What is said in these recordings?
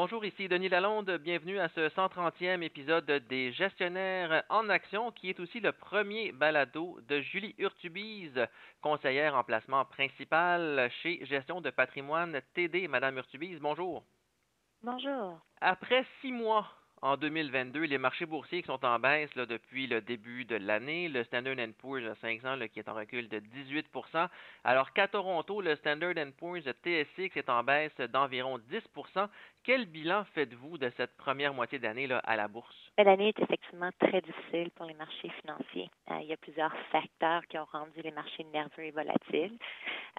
Bonjour, ici Denis Lalonde. Bienvenue à ce 130e épisode des Gestionnaires en Action, qui est aussi le premier balado de Julie Urtubise, conseillère en placement principal chez Gestion de patrimoine TD. Madame Urtubise, bonjour. Bonjour. Après six mois en 2022, les marchés boursiers qui sont en baisse depuis le début de l'année. Le Standard Poor's 500 là, qui est en recul de 18% alors qu'à Toronto, le Standard Poor's TSX est en baisse d'environ 10% quel bilan faites-vous de cette première moitié d'année à la bourse? Ben, l'année est effectivement très difficile pour les marchés financiers. Euh, il y a plusieurs facteurs qui ont rendu les marchés nerveux et volatiles.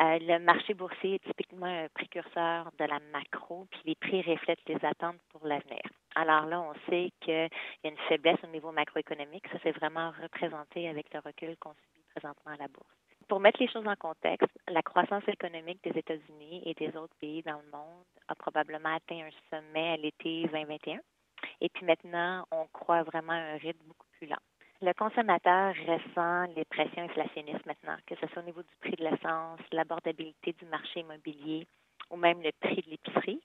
Euh, le marché boursier est typiquement un précurseur de la macro, puis les prix reflètent les attentes pour l'avenir. Alors là, on sait qu'il y a une faiblesse au niveau macroéconomique. Ça s'est vraiment représenté avec le recul qu'on subit présentement à la bourse. Pour mettre les choses en contexte, la croissance économique des États-Unis et des autres pays dans le monde a probablement atteint un sommet à l'été 2021. Et puis maintenant, on croit vraiment à un rythme beaucoup plus lent. Le consommateur ressent les pressions inflationnistes maintenant, que ce soit au niveau du prix de l'essence, l'abordabilité du marché immobilier ou même le prix de l'épicerie.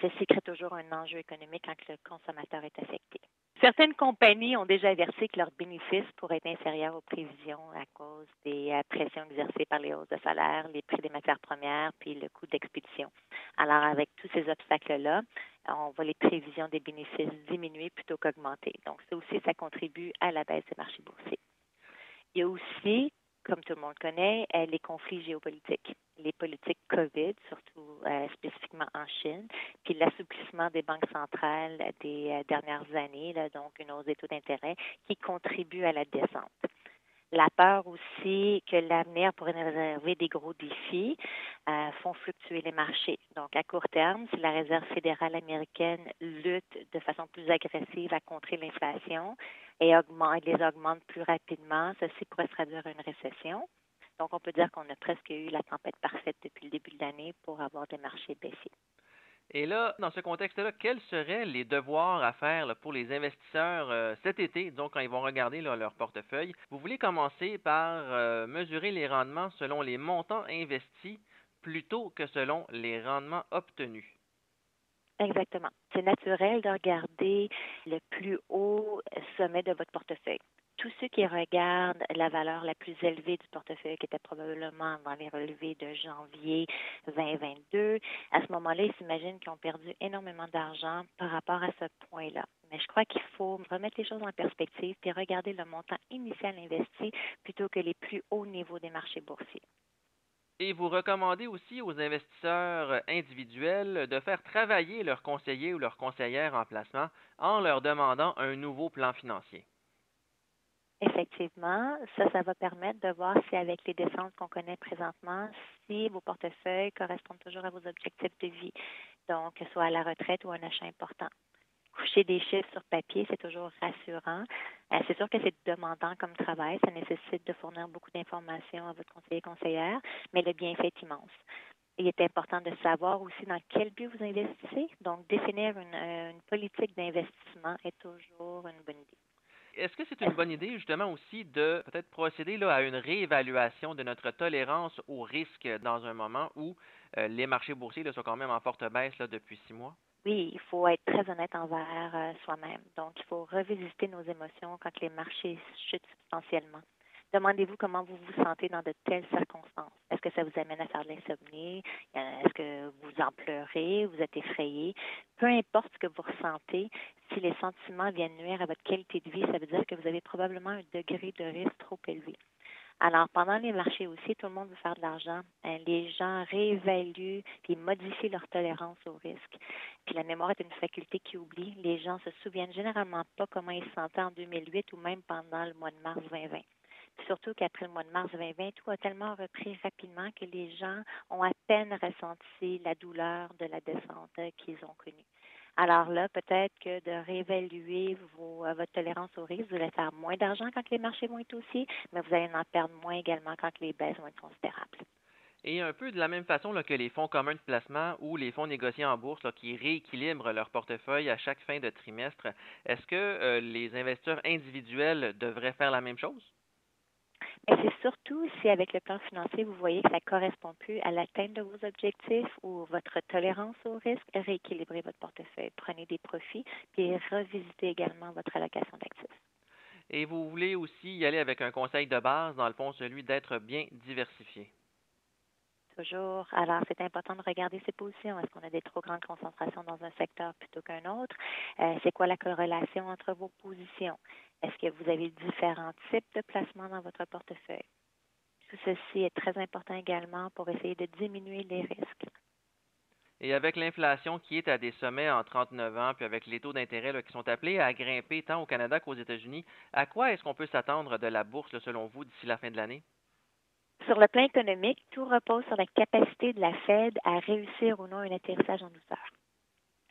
Ceci crée toujours un enjeu économique quand le consommateur est affecté. Certaines compagnies ont déjà averti que leurs bénéfices pourraient être inférieurs aux prévisions à cause des euh, pressions exercées par les hausses de salaire, les prix des matières premières, puis le coût d'expédition. Alors, avec tous ces obstacles-là, on voit les prévisions des bénéfices diminuer plutôt qu'augmenter. Donc, ça aussi, ça contribue à la baisse des marchés boursiers. Il y a aussi comme tout le monde connaît, euh, les conflits géopolitiques, les politiques COVID, surtout euh, spécifiquement en Chine, puis l'assouplissement des banques centrales des euh, dernières années, donc une hausse des taux d'intérêt, qui contribue à la descente la peur aussi que l'avenir pourrait réserver des gros défis font fluctuer les marchés. Donc, à court terme, si la Réserve fédérale américaine lutte de façon plus agressive à contrer l'inflation et augmente, les augmente plus rapidement, ceci pourrait se traduire en une récession. Donc, on peut dire qu'on a presque eu la tempête parfaite depuis le début de l'année pour avoir des marchés baissiers. Et là, dans ce contexte-là, quels seraient les devoirs à faire pour les investisseurs euh, cet été, donc quand ils vont regarder leur portefeuille? Vous voulez commencer par euh, mesurer les rendements selon les montants investis plutôt que selon les rendements obtenus. Exactement. C'est naturel de regarder le plus haut sommet de votre portefeuille tous ceux qui regardent la valeur la plus élevée du portefeuille, qui était probablement dans les relevés de janvier 2022, à ce moment-là, ils s'imaginent qu'ils ont perdu énormément d'argent par rapport à ce point-là. Mais je crois qu'il faut remettre les choses en perspective et regarder le montant initial investi plutôt que les plus hauts niveaux des marchés boursiers. Et vous recommandez aussi aux investisseurs individuels de faire travailler leurs conseillers ou leurs conseillères en placement en leur demandant un nouveau plan financier. Effectivement, ça, ça va permettre de voir si avec les descentes qu'on connaît présentement, si vos portefeuilles correspondent toujours à vos objectifs de vie, donc soit à la retraite ou un achat important. Coucher des chiffres sur papier, c'est toujours rassurant. Euh, c'est sûr que c'est demandant comme travail, ça nécessite de fournir beaucoup d'informations à votre conseiller conseillère, mais le bienfait est immense. Il est important de savoir aussi dans quel but vous investissez. Donc, définir une, euh, politique d'investissement est toujours une bonne idée est-ce que c'est une bonne idée justement aussi de peut-être procéder là, à une réévaluation de notre tolérance au risque dans un moment où euh, les marchés boursiers sont quand même en forte baisse depuis six mois? Oui, il faut être très honnête envers euh, soi-même. Donc, il faut revisiter nos émotions quand les marchés chutent substantiellement. Demandez-vous comment vous vous sentez dans de telles circonstances. Est-ce que ça vous amène à faire de l'insomnie? Euh, est-ce que vous en pleurez? Vous êtes effrayé? Peu importe ce que vous ressentez, si les sentiments viennent nuire à votre qualité de vie, ça veut dire que vous avez probablement un degré de risque trop élevé. Alors, pendant les marchés aussi, tout le monde veut faire de l'argent. Euh, les gens réévaluent puis modifient leur tolérance au risque. Puis la mémoire est une faculté qui oublie. Les gens se souviennent généralement pas comment ils se sentaient en 2008 ou même pendant le mois de mars 2020 surtout qu'après le mois de mars 2020, tout a tellement repris rapidement que les gens ont à peine ressenti la douleur de la descente qu'ils ont connue. Alors là, peut-être que de réévaluer vos, euh, votre tolérance au risque, vous allez faire moins d'argent quand les marchés vont être aussi, mais vous allez en perdre moins également quand les baisses vont être considérables. Et un peu de la même façon que les fonds communs de placement ou les fonds négociés en bourse qui rééquilibrent leur portefeuille à chaque fin de trimestre, est-ce que euh, les investisseurs individuels devraient faire la même chose? Et c'est surtout si avec le plan financier, vous voyez que ça ne correspond plus à l'atteinte de vos objectifs ou votre tolérance au risque, rééquilibrez votre portefeuille, prenez des profits, puis revisitez également votre allocation d'actifs. Et vous voulez aussi y aller avec un conseil de base, dans le fond, celui d'être bien diversifié. Toujours. Alors, c'est important de regarder ses positions. Est-ce qu'on a des trop grandes concentrations dans un secteur plutôt qu'un autre? Euh, c'est quoi la corrélation entre vos positions? Est-ce que vous avez différents types de placements dans votre portefeuille? Tout ceci est très important également pour essayer de diminuer les risques. Et avec l'inflation qui est à des sommets en 39 ans, puis avec les taux d'intérêt qui sont appelés à grimper tant au Canada qu'aux États-Unis, à quoi est-ce qu'on peut s'attendre de la bourse, selon vous, d'ici la fin de l'année? Sur le plan économique, tout repose sur la capacité de la Fed à réussir ou non un atterrissage en douceur.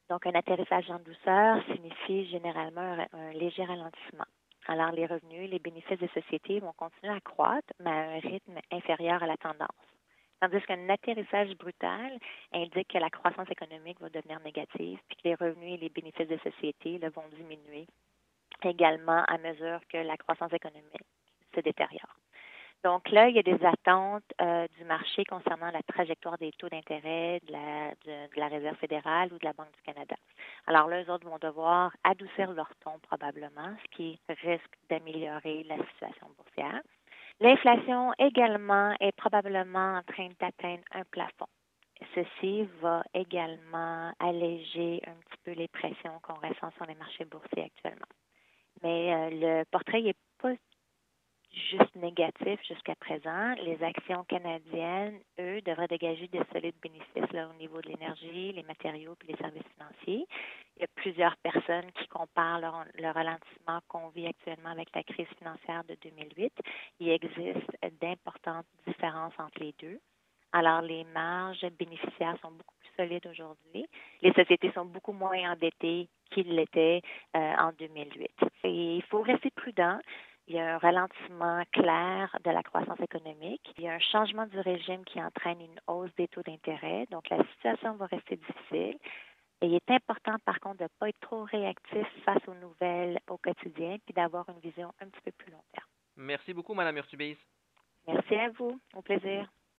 Donc, un atterrissage en douceur signifie généralement un, léger ralentissement. Alors, les revenus, les bénéfices des sociétés vont continuer à croître, mais à un rythme inférieur à la tendance. Tandis qu'un atterrissage brutal indique que la croissance économique va devenir négative, puis que les revenus et les bénéfices des sociétés vont diminuer également à mesure que la croissance économique se détériore. Donc là, il y a des attentes euh, du marché concernant la trajectoire des taux d'intérêt de, la, Réserve fédérale ou de la Banque du Canada. Alors eux autres vont devoir adoucir leur ton probablement, ce qui risque d'améliorer la situation boursière. L'inflation également est probablement en train d'atteindre un plafond. Ceci va également alléger un petit peu les pressions qu'on ressent sur les marchés boursiers actuellement. Mais euh, le portrait n'est pas juste négatif jusqu'à présent. Les actions canadiennes, eux, devraient dégager des solides bénéfices là, au niveau de l'énergie, les matériaux et les services financiers. Il y a plusieurs personnes qui comparent le, ralentissement qu'on vit actuellement avec la crise financière de 2008. Il existe d'importantes différences entre les deux. Alors, les marges bénéficiaires sont beaucoup plus solides aujourd'hui. Les sociétés sont beaucoup moins endettées qu'ils l'étaient euh, en 2008. Et il faut rester prudent. Il y a un ralentissement clair de la croissance économique. Il y a un changement du régime qui entraîne une hausse des taux d'intérêt. Donc, la situation va rester difficile. Et il est important, par contre, de ne pas être trop réactif face aux nouvelles au quotidien, puis d'avoir une vision un petit peu plus long terme. Merci beaucoup, Mme Urtubise. Merci à vous. Au plaisir.